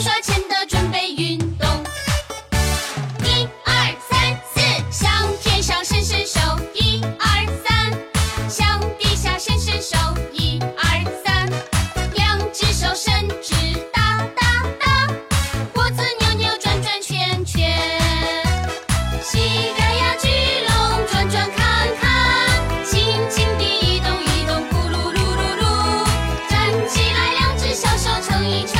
刷钱的准备运动一二三四向天上伸伸手一二三向地下伸伸手一二三两只手伸直哒哒哒脖子扭扭转转圈圈膝盖呀巨龙转转看看轻轻的一动一动咕噜噜噜噜站起来两只小手撑一撑